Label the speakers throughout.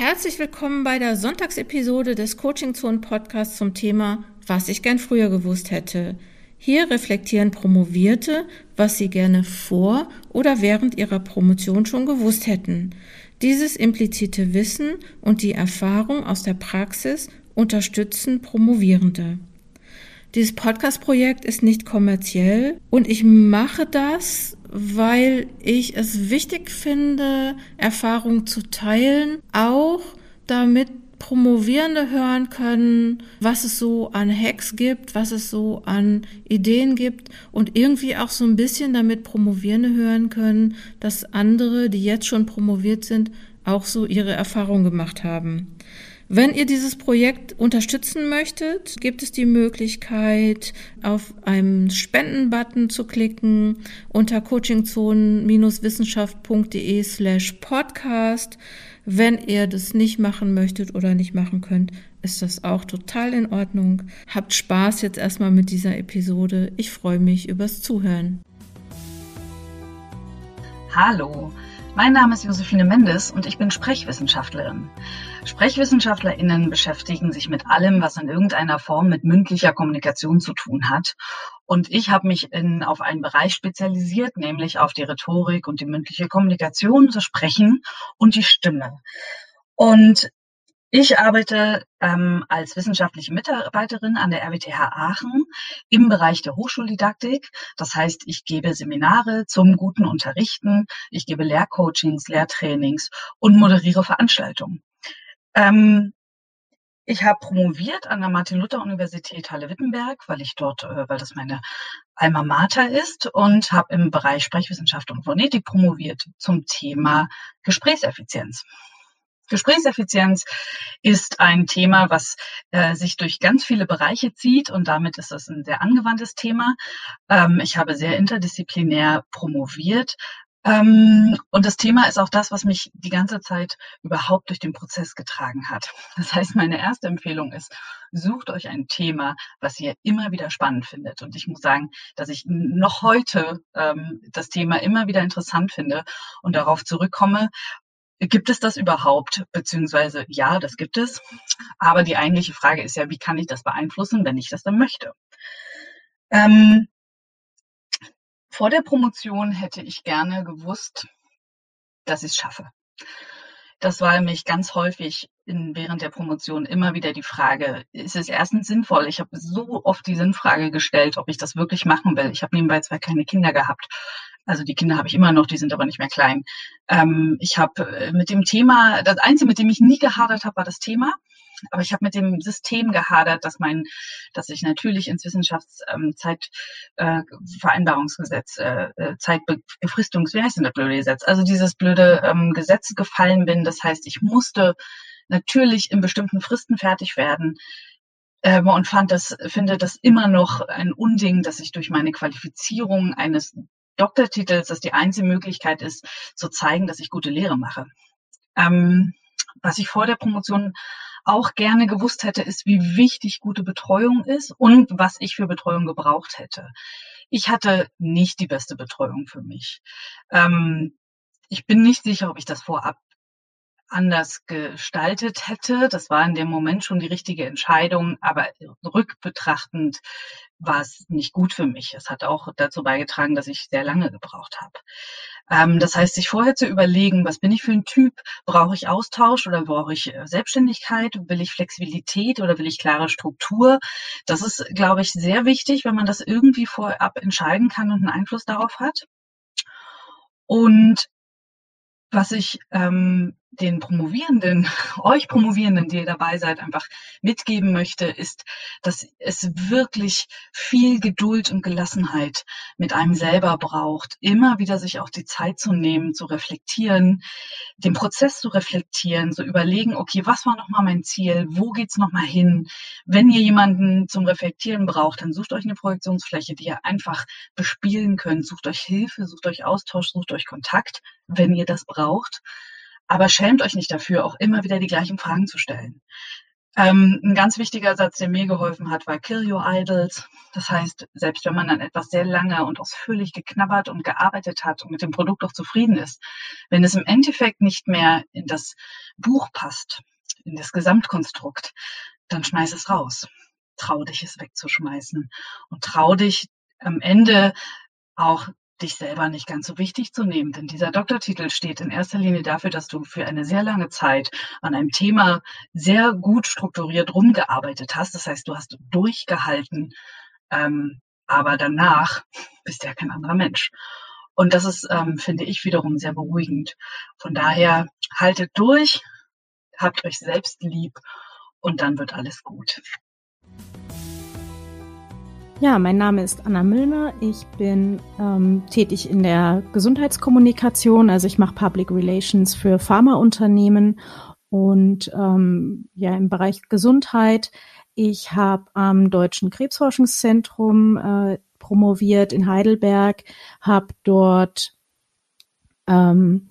Speaker 1: Herzlich willkommen bei der Sonntagsepisode des Coaching Zone Podcasts zum Thema Was ich gern früher gewusst hätte. Hier reflektieren Promovierte, was sie gerne vor oder während ihrer Promotion schon gewusst hätten. Dieses implizite Wissen und die Erfahrung aus der Praxis unterstützen Promovierende. Dieses Podcast-Projekt ist nicht kommerziell und ich mache das, weil ich es wichtig finde, Erfahrungen zu teilen, auch damit Promovierende hören können, was es so an Hacks gibt, was es so an Ideen gibt und irgendwie auch so ein bisschen damit Promovierende hören können, dass andere, die jetzt schon promoviert sind, auch so ihre Erfahrungen gemacht haben. Wenn ihr dieses Projekt unterstützen möchtet, gibt es die Möglichkeit, auf einen Spenden-Button zu klicken unter coachingzonen-wissenschaft.de slash podcast. Wenn ihr das nicht machen möchtet oder nicht machen könnt, ist das auch total in Ordnung. Habt Spaß jetzt erstmal mit dieser Episode. Ich freue mich übers Zuhören.
Speaker 2: Hallo. Mein Name ist Josephine Mendes und ich bin Sprechwissenschaftlerin. SprechwissenschaftlerInnen beschäftigen sich mit allem, was in irgendeiner Form mit mündlicher Kommunikation zu tun hat. Und ich habe mich in, auf einen Bereich spezialisiert, nämlich auf die Rhetorik und die mündliche Kommunikation, das Sprechen und die Stimme. Und ich arbeite ähm, als wissenschaftliche Mitarbeiterin an der RWTH Aachen im Bereich der Hochschuldidaktik. Das heißt, ich gebe Seminare zum guten Unterrichten, ich gebe Lehrcoachings, Lehrtrainings und moderiere Veranstaltungen. Ähm, ich habe promoviert an der Martin-Luther-Universität Halle-Wittenberg, weil ich dort, äh, weil das meine Alma Mater ist und habe im Bereich Sprechwissenschaft und Phonetik promoviert zum Thema Gesprächseffizienz. Gesprächseffizienz ist ein Thema, was äh, sich durch ganz viele Bereiche zieht und damit ist es ein sehr angewandtes Thema. Ähm, ich habe sehr interdisziplinär promoviert. Ähm, und das Thema ist auch das, was mich die ganze Zeit überhaupt durch den Prozess getragen hat. Das heißt, meine erste Empfehlung ist, sucht euch ein Thema, was ihr immer wieder spannend findet. Und ich muss sagen, dass ich noch heute ähm, das Thema immer wieder interessant finde und darauf zurückkomme Gibt es das überhaupt? Beziehungsweise ja, das gibt es. Aber die eigentliche Frage ist ja, wie kann ich das beeinflussen, wenn ich das dann möchte? Ähm, vor der Promotion hätte ich gerne gewusst, dass ich es schaffe. Das war nämlich ganz häufig in, während der Promotion immer wieder die Frage, ist es erstens sinnvoll? Ich habe so oft die Sinnfrage gestellt, ob ich das wirklich machen will. Ich habe nebenbei zwar keine Kinder gehabt, also die Kinder habe ich immer noch, die sind aber nicht mehr klein. Ähm, ich habe äh, mit dem Thema, das Einzige, mit dem ich nie gehadert habe, war das Thema. Aber ich habe mit dem System gehadert, dass mein, dass ich natürlich ins Wissenschaftszeitvereinbarungsgesetz, ähm, äh, äh, Zeitbefristungs, wie heißt denn das blöde Gesetz? Also dieses blöde ähm, Gesetz gefallen bin. Das heißt, ich musste natürlich in bestimmten Fristen fertig werden ähm, und fand das, finde das immer noch ein Unding, dass ich durch meine Qualifizierung eines Doktortitels das die einzige Möglichkeit ist, zu zeigen, dass ich gute Lehre mache. Ähm, was ich vor der Promotion auch gerne gewusst hätte, ist, wie wichtig gute Betreuung ist und was ich für Betreuung gebraucht hätte. Ich hatte nicht die beste Betreuung für mich. Ähm, ich bin nicht sicher, ob ich das vorab anders gestaltet hätte. Das war in dem Moment schon die richtige Entscheidung, aber rückbetrachtend war es nicht gut für mich. Es hat auch dazu beigetragen, dass ich sehr lange gebraucht habe. Ähm, das heißt, sich vorher zu überlegen, was bin ich für ein Typ? Brauche ich Austausch oder brauche ich äh, Selbstständigkeit? Will ich Flexibilität oder will ich klare Struktur? Das ist, glaube ich, sehr wichtig, wenn man das irgendwie vorab entscheiden kann und einen Einfluss darauf hat. Und was ich ähm, den Promovierenden, euch Promovierenden, die ihr dabei seid, einfach mitgeben möchte, ist, dass es wirklich viel Geduld und Gelassenheit mit einem selber braucht, immer wieder sich auch die Zeit zu nehmen, zu reflektieren, den Prozess zu reflektieren, zu überlegen, okay, was war nochmal mein Ziel, wo geht's nochmal hin? Wenn ihr jemanden zum Reflektieren braucht, dann sucht euch eine Projektionsfläche, die ihr einfach bespielen könnt, sucht euch Hilfe, sucht euch Austausch, sucht euch Kontakt, wenn ihr das braucht aber schämt euch nicht dafür, auch immer wieder die gleichen Fragen zu stellen. Ähm, ein ganz wichtiger Satz, der mir geholfen hat, war Kill your idols. Das heißt, selbst wenn man dann etwas sehr lange und ausführlich geknabbert und gearbeitet hat und mit dem Produkt auch zufrieden ist, wenn es im Endeffekt nicht mehr in das Buch passt, in das Gesamtkonstrukt, dann schmeiß es raus. Trau dich, es wegzuschmeißen und trau dich am Ende auch dich selber nicht ganz so wichtig zu nehmen. Denn dieser Doktortitel steht in erster Linie dafür, dass du für eine sehr lange Zeit an einem Thema sehr gut strukturiert rumgearbeitet hast. Das heißt, du hast durchgehalten, ähm, aber danach bist ja kein anderer Mensch. Und das ist, ähm, finde ich, wiederum sehr beruhigend. Von daher haltet durch, habt euch selbst lieb und dann wird alles gut.
Speaker 3: Ja, mein Name ist Anna Müllner. Ich bin ähm, tätig in der Gesundheitskommunikation, also ich mache Public Relations für Pharmaunternehmen und ähm, ja im Bereich Gesundheit. Ich habe am Deutschen Krebsforschungszentrum äh, promoviert in Heidelberg, habe dort ähm,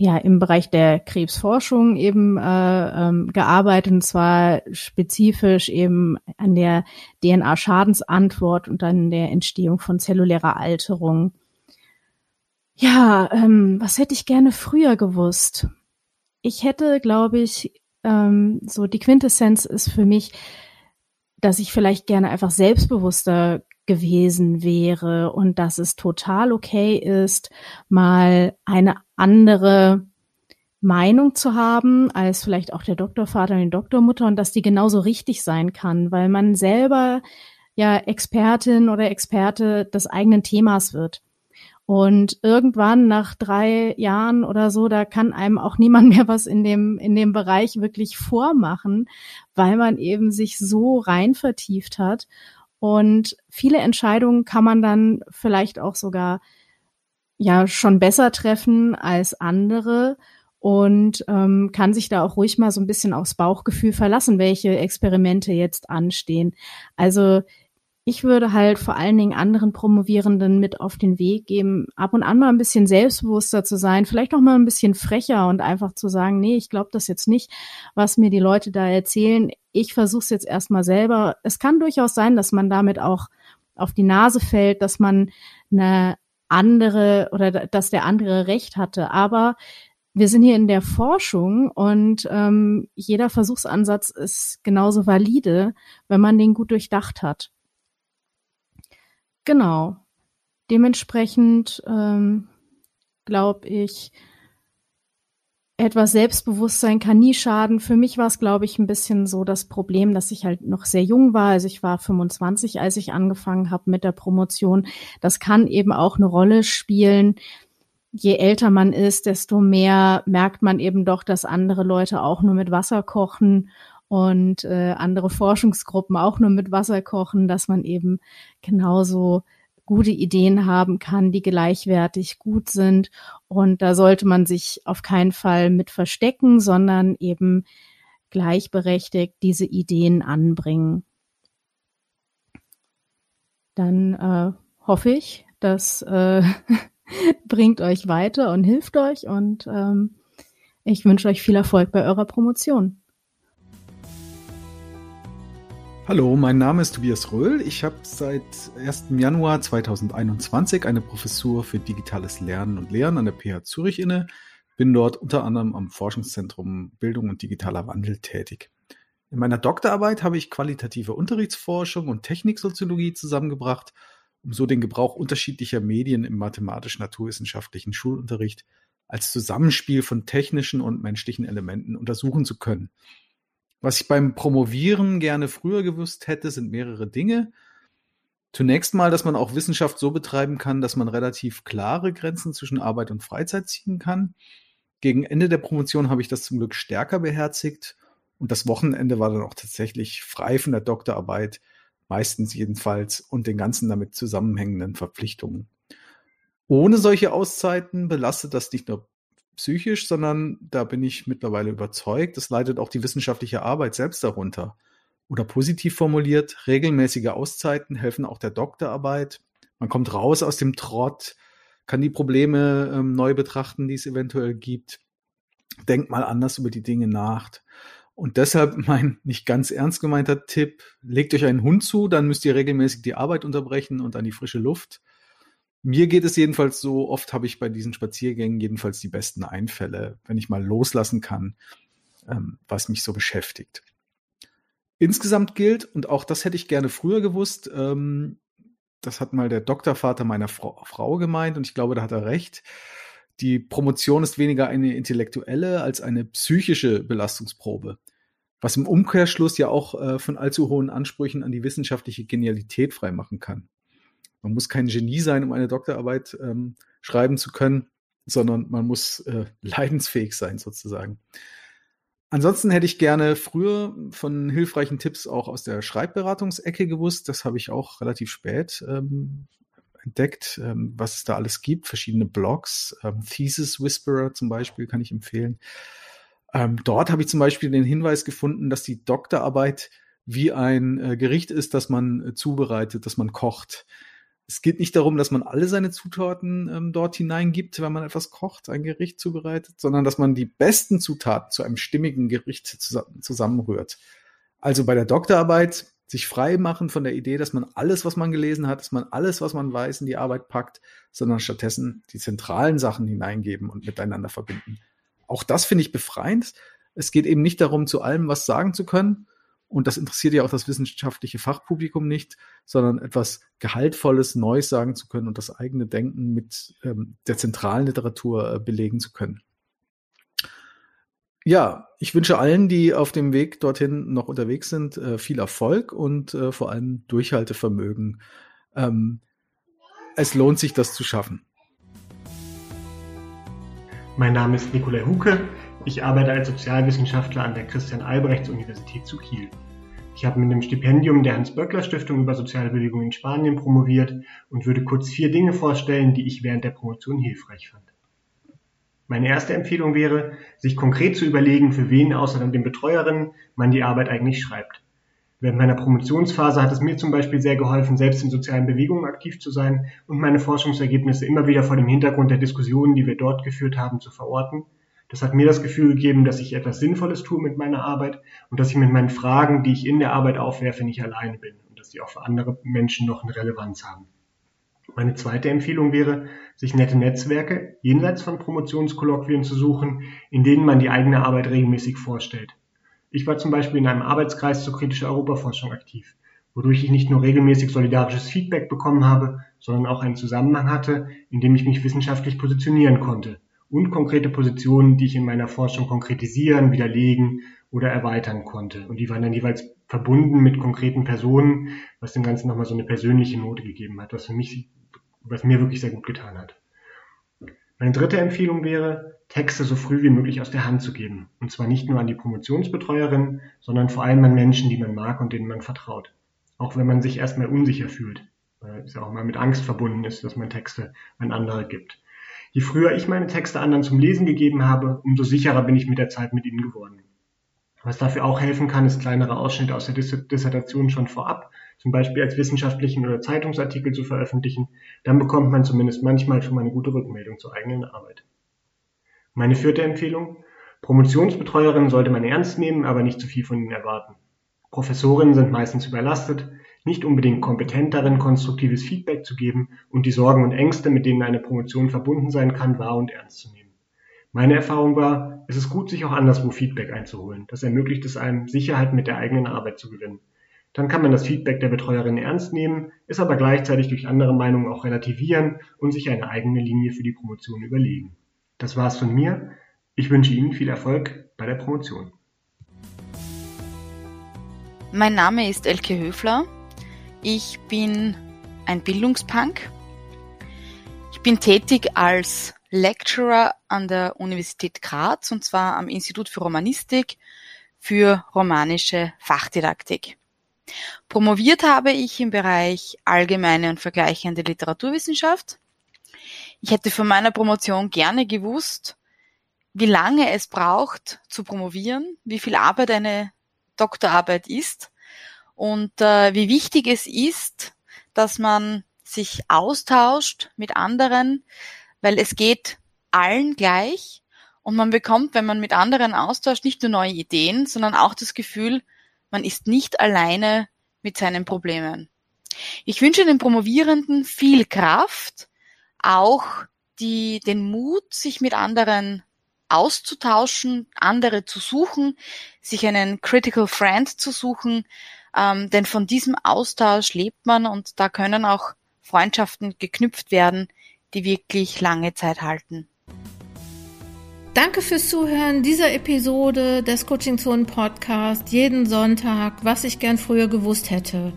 Speaker 3: ja im Bereich der Krebsforschung eben äh, ähm, gearbeitet und zwar spezifisch eben an der DNA-Schadensantwort und an der Entstehung von zellulärer Alterung. Ja, ähm, was hätte ich gerne früher gewusst? Ich hätte, glaube ich, ähm, so die Quintessenz ist für mich, dass ich vielleicht gerne einfach selbstbewusster gewesen wäre und dass es total okay ist, mal eine andere Meinung zu haben als vielleicht auch der Doktorvater und die Doktormutter und dass die genauso richtig sein kann, weil man selber ja Expertin oder Experte des eigenen Themas wird. Und irgendwann nach drei Jahren oder so, da kann einem auch niemand mehr was in dem, in dem Bereich wirklich vormachen, weil man eben sich so rein vertieft hat. Und viele Entscheidungen kann man dann vielleicht auch sogar ja schon besser treffen als andere und ähm, kann sich da auch ruhig mal so ein bisschen aufs Bauchgefühl verlassen, welche Experimente jetzt anstehen. Also ich würde halt vor allen Dingen anderen Promovierenden mit auf den Weg geben, ab und an mal ein bisschen selbstbewusster zu sein, vielleicht auch mal ein bisschen frecher und einfach zu sagen, nee, ich glaube das jetzt nicht, was mir die Leute da erzählen. Ich versuche es jetzt erstmal selber. Es kann durchaus sein, dass man damit auch auf die Nase fällt, dass man eine andere oder dass der andere recht hatte. Aber wir sind hier in der Forschung und ähm, jeder Versuchsansatz ist genauso valide, wenn man den gut durchdacht hat. Genau. Dementsprechend ähm, glaube ich, etwas Selbstbewusstsein kann nie schaden. Für mich war es, glaube ich, ein bisschen so das Problem, dass ich halt noch sehr jung war. Also ich war 25, als ich angefangen habe mit der Promotion. Das kann eben auch eine Rolle spielen. Je älter man ist, desto mehr merkt man eben doch, dass andere Leute auch nur mit Wasser kochen und äh, andere Forschungsgruppen auch nur mit Wasser kochen, dass man eben genauso gute Ideen haben kann, die gleichwertig gut sind. Und da sollte man sich auf keinen Fall mit verstecken, sondern eben gleichberechtigt diese Ideen anbringen. Dann äh, hoffe ich, das äh, bringt euch weiter und hilft euch und ähm, ich wünsche euch viel Erfolg bei eurer Promotion.
Speaker 4: Hallo, mein Name ist Tobias Röhl. Ich habe seit 1. Januar 2021 eine Professur für digitales Lernen und Lehren an der PH Zürich inne. Bin dort unter anderem am Forschungszentrum Bildung und digitaler Wandel tätig. In meiner Doktorarbeit habe ich qualitative Unterrichtsforschung und Techniksoziologie zusammengebracht, um so den Gebrauch unterschiedlicher Medien im mathematisch-naturwissenschaftlichen Schulunterricht als Zusammenspiel von technischen und menschlichen Elementen untersuchen zu können. Was ich beim Promovieren gerne früher gewusst hätte, sind mehrere Dinge. Zunächst mal, dass man auch Wissenschaft so betreiben kann, dass man relativ klare Grenzen zwischen Arbeit und Freizeit ziehen kann. Gegen Ende der Promotion habe ich das zum Glück stärker beherzigt und das Wochenende war dann auch tatsächlich frei von der Doktorarbeit, meistens jedenfalls, und den ganzen damit zusammenhängenden Verpflichtungen. Ohne solche Auszeiten belastet das nicht nur psychisch, sondern da bin ich mittlerweile überzeugt, es leidet auch die wissenschaftliche Arbeit selbst darunter. Oder positiv formuliert, regelmäßige Auszeiten helfen auch der Doktorarbeit. Man kommt raus aus dem Trott, kann die Probleme ähm, neu betrachten, die es eventuell gibt. Denkt mal anders über die Dinge nach. Und deshalb mein nicht ganz ernst gemeinter Tipp, legt euch einen Hund zu, dann müsst ihr regelmäßig die Arbeit unterbrechen und an die frische Luft. Mir geht es jedenfalls so, oft habe ich bei diesen Spaziergängen jedenfalls die besten Einfälle, wenn ich mal loslassen kann, ähm, was mich so beschäftigt. Insgesamt gilt, und auch das hätte ich gerne früher gewusst, ähm, das hat mal der Doktorvater meiner Frau, Frau gemeint und ich glaube, da hat er recht. Die Promotion ist weniger eine intellektuelle als eine psychische Belastungsprobe, was im Umkehrschluss ja auch äh, von allzu hohen Ansprüchen an die wissenschaftliche Genialität freimachen kann. Man muss kein Genie sein, um eine Doktorarbeit ähm, schreiben zu können, sondern man muss äh, leidensfähig sein sozusagen. Ansonsten hätte ich gerne früher von hilfreichen Tipps auch aus der Schreibberatungsecke gewusst. Das habe ich auch relativ spät ähm, entdeckt, ähm, was es da alles gibt. Verschiedene Blogs, ähm, Thesis Whisperer zum Beispiel kann ich empfehlen. Ähm, dort habe ich zum Beispiel den Hinweis gefunden, dass die Doktorarbeit wie ein äh, Gericht ist, das man äh, zubereitet, das man kocht. Es geht nicht darum, dass man alle seine Zutaten ähm, dort hineingibt, wenn man etwas kocht, ein Gericht zubereitet, sondern dass man die besten Zutaten zu einem stimmigen Gericht zusammenrührt. Also bei der Doktorarbeit sich frei machen von der Idee, dass man alles, was man gelesen hat, dass man alles, was man weiß, in die Arbeit packt, sondern stattdessen die zentralen Sachen hineingeben und miteinander verbinden. Auch das finde ich befreiend. Es geht eben nicht darum, zu allem was sagen zu können, und das interessiert ja auch das wissenschaftliche Fachpublikum nicht, sondern etwas Gehaltvolles, Neues sagen zu können und das eigene Denken mit ähm, der zentralen Literatur äh, belegen zu können. Ja, ich wünsche allen, die auf dem Weg dorthin noch unterwegs sind, äh, viel Erfolg und äh, vor allem Durchhaltevermögen. Ähm, es lohnt sich, das zu schaffen.
Speaker 5: Mein Name ist Nikolai Huke. Ich arbeite als Sozialwissenschaftler an der Christian-Albrechts-Universität zu Kiel. Ich habe mit dem Stipendium der Hans-Böckler-Stiftung über soziale Bewegung in Spanien promoviert und würde kurz vier Dinge vorstellen, die ich während der Promotion hilfreich fand. Meine erste Empfehlung wäre, sich konkret zu überlegen, für wen außer den Betreuerinnen man die Arbeit eigentlich schreibt. Während meiner Promotionsphase hat es mir zum Beispiel sehr geholfen, selbst in sozialen Bewegungen aktiv zu sein und meine Forschungsergebnisse immer wieder vor dem Hintergrund der Diskussionen, die wir dort geführt haben, zu verorten das hat mir das Gefühl gegeben, dass ich etwas Sinnvolles tue mit meiner Arbeit und dass ich mit meinen Fragen, die ich in der Arbeit aufwerfe, nicht alleine bin und dass sie auch für andere Menschen noch eine Relevanz haben. Meine zweite Empfehlung wäre, sich nette Netzwerke jenseits von Promotionskolloquien zu suchen, in denen man die eigene Arbeit regelmäßig vorstellt. Ich war zum Beispiel in einem Arbeitskreis zur kritischen Europaforschung aktiv, wodurch ich nicht nur regelmäßig solidarisches Feedback bekommen habe, sondern auch einen Zusammenhang hatte, in dem ich mich wissenschaftlich positionieren konnte und konkrete Positionen, die ich in meiner Forschung konkretisieren, widerlegen oder erweitern konnte. Und die waren dann jeweils verbunden mit konkreten Personen, was dem Ganzen nochmal so eine persönliche Note gegeben hat, was für mich, was mir wirklich sehr gut getan hat. Meine dritte Empfehlung wäre, Texte so früh wie möglich aus der Hand zu geben. Und zwar nicht nur an die Promotionsbetreuerin, sondern vor allem an Menschen, die man mag und denen man vertraut. Auch wenn man sich erstmal unsicher fühlt, weil es ja auch mal mit Angst verbunden ist, dass man Texte an andere gibt. Je früher ich meine Texte anderen zum Lesen gegeben habe, umso sicherer bin ich mit der Zeit mit ihnen geworden. Was dafür auch helfen kann, ist kleinere Ausschnitte aus der Dissertation schon vorab, zum Beispiel als wissenschaftlichen oder Zeitungsartikel zu veröffentlichen. Dann bekommt man zumindest manchmal schon mal eine gute Rückmeldung zur eigenen Arbeit. Meine vierte Empfehlung. Promotionsbetreuerinnen sollte man ernst nehmen, aber nicht zu viel von ihnen erwarten. Professorinnen sind meistens überlastet, nicht unbedingt kompetent darin, konstruktives Feedback zu geben und die Sorgen und Ängste, mit denen eine Promotion verbunden sein kann, wahr und ernst zu nehmen. Meine Erfahrung war, es ist gut, sich auch anderswo Feedback einzuholen. Das ermöglicht es einem, Sicherheit mit der eigenen Arbeit zu gewinnen. Dann kann man das Feedback der Betreuerin ernst nehmen, es aber gleichzeitig durch andere Meinungen auch relativieren und sich eine eigene Linie für die Promotion überlegen. Das war's von mir. Ich wünsche Ihnen viel Erfolg bei der Promotion.
Speaker 6: Mein Name ist Elke Höfler. Ich bin ein Bildungspunk. Ich bin tätig als Lecturer an der Universität Graz und zwar am Institut für Romanistik für romanische Fachdidaktik. Promoviert habe ich im Bereich allgemeine und vergleichende Literaturwissenschaft. Ich hätte von meiner Promotion gerne gewusst, wie lange es braucht zu promovieren, wie viel Arbeit eine Doktorarbeit ist und äh, wie wichtig es ist, dass man sich austauscht mit anderen, weil es geht allen gleich Und man bekommt, wenn man mit anderen austauscht, nicht nur neue Ideen, sondern auch das Gefühl, man ist nicht alleine mit seinen Problemen. Ich wünsche den Promovierenden viel Kraft, auch die, den Mut, sich mit anderen auszutauschen, andere zu suchen, sich einen Critical Friend zu suchen, ähm, denn von diesem Austausch lebt man und da können auch Freundschaften geknüpft werden, die wirklich lange Zeit halten.
Speaker 1: Danke fürs Zuhören dieser Episode des Coaching Zone Podcast jeden Sonntag, was ich gern früher gewusst hätte.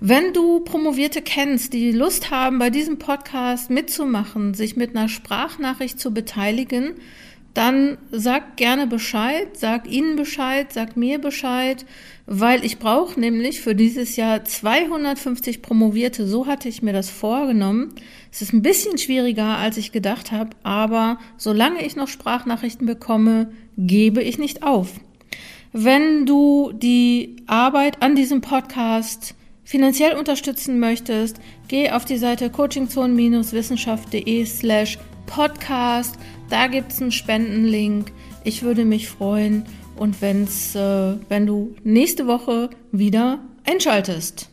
Speaker 1: Wenn du Promovierte kennst, die Lust haben, bei diesem Podcast mitzumachen, sich mit einer Sprachnachricht zu beteiligen, dann sag gerne Bescheid, sag ihnen Bescheid, sag mir Bescheid, weil ich brauche nämlich für dieses Jahr 250 Promovierte. So hatte ich mir das vorgenommen. Es ist ein bisschen schwieriger, als ich gedacht habe, aber solange ich noch Sprachnachrichten bekomme, gebe ich nicht auf. Wenn du die Arbeit an diesem Podcast finanziell unterstützen möchtest, geh auf die Seite coachingzone-wissenschaft.de slash podcast. Da gibt's einen Spendenlink. Ich würde mich freuen und wenn's, äh, wenn du nächste Woche wieder einschaltest.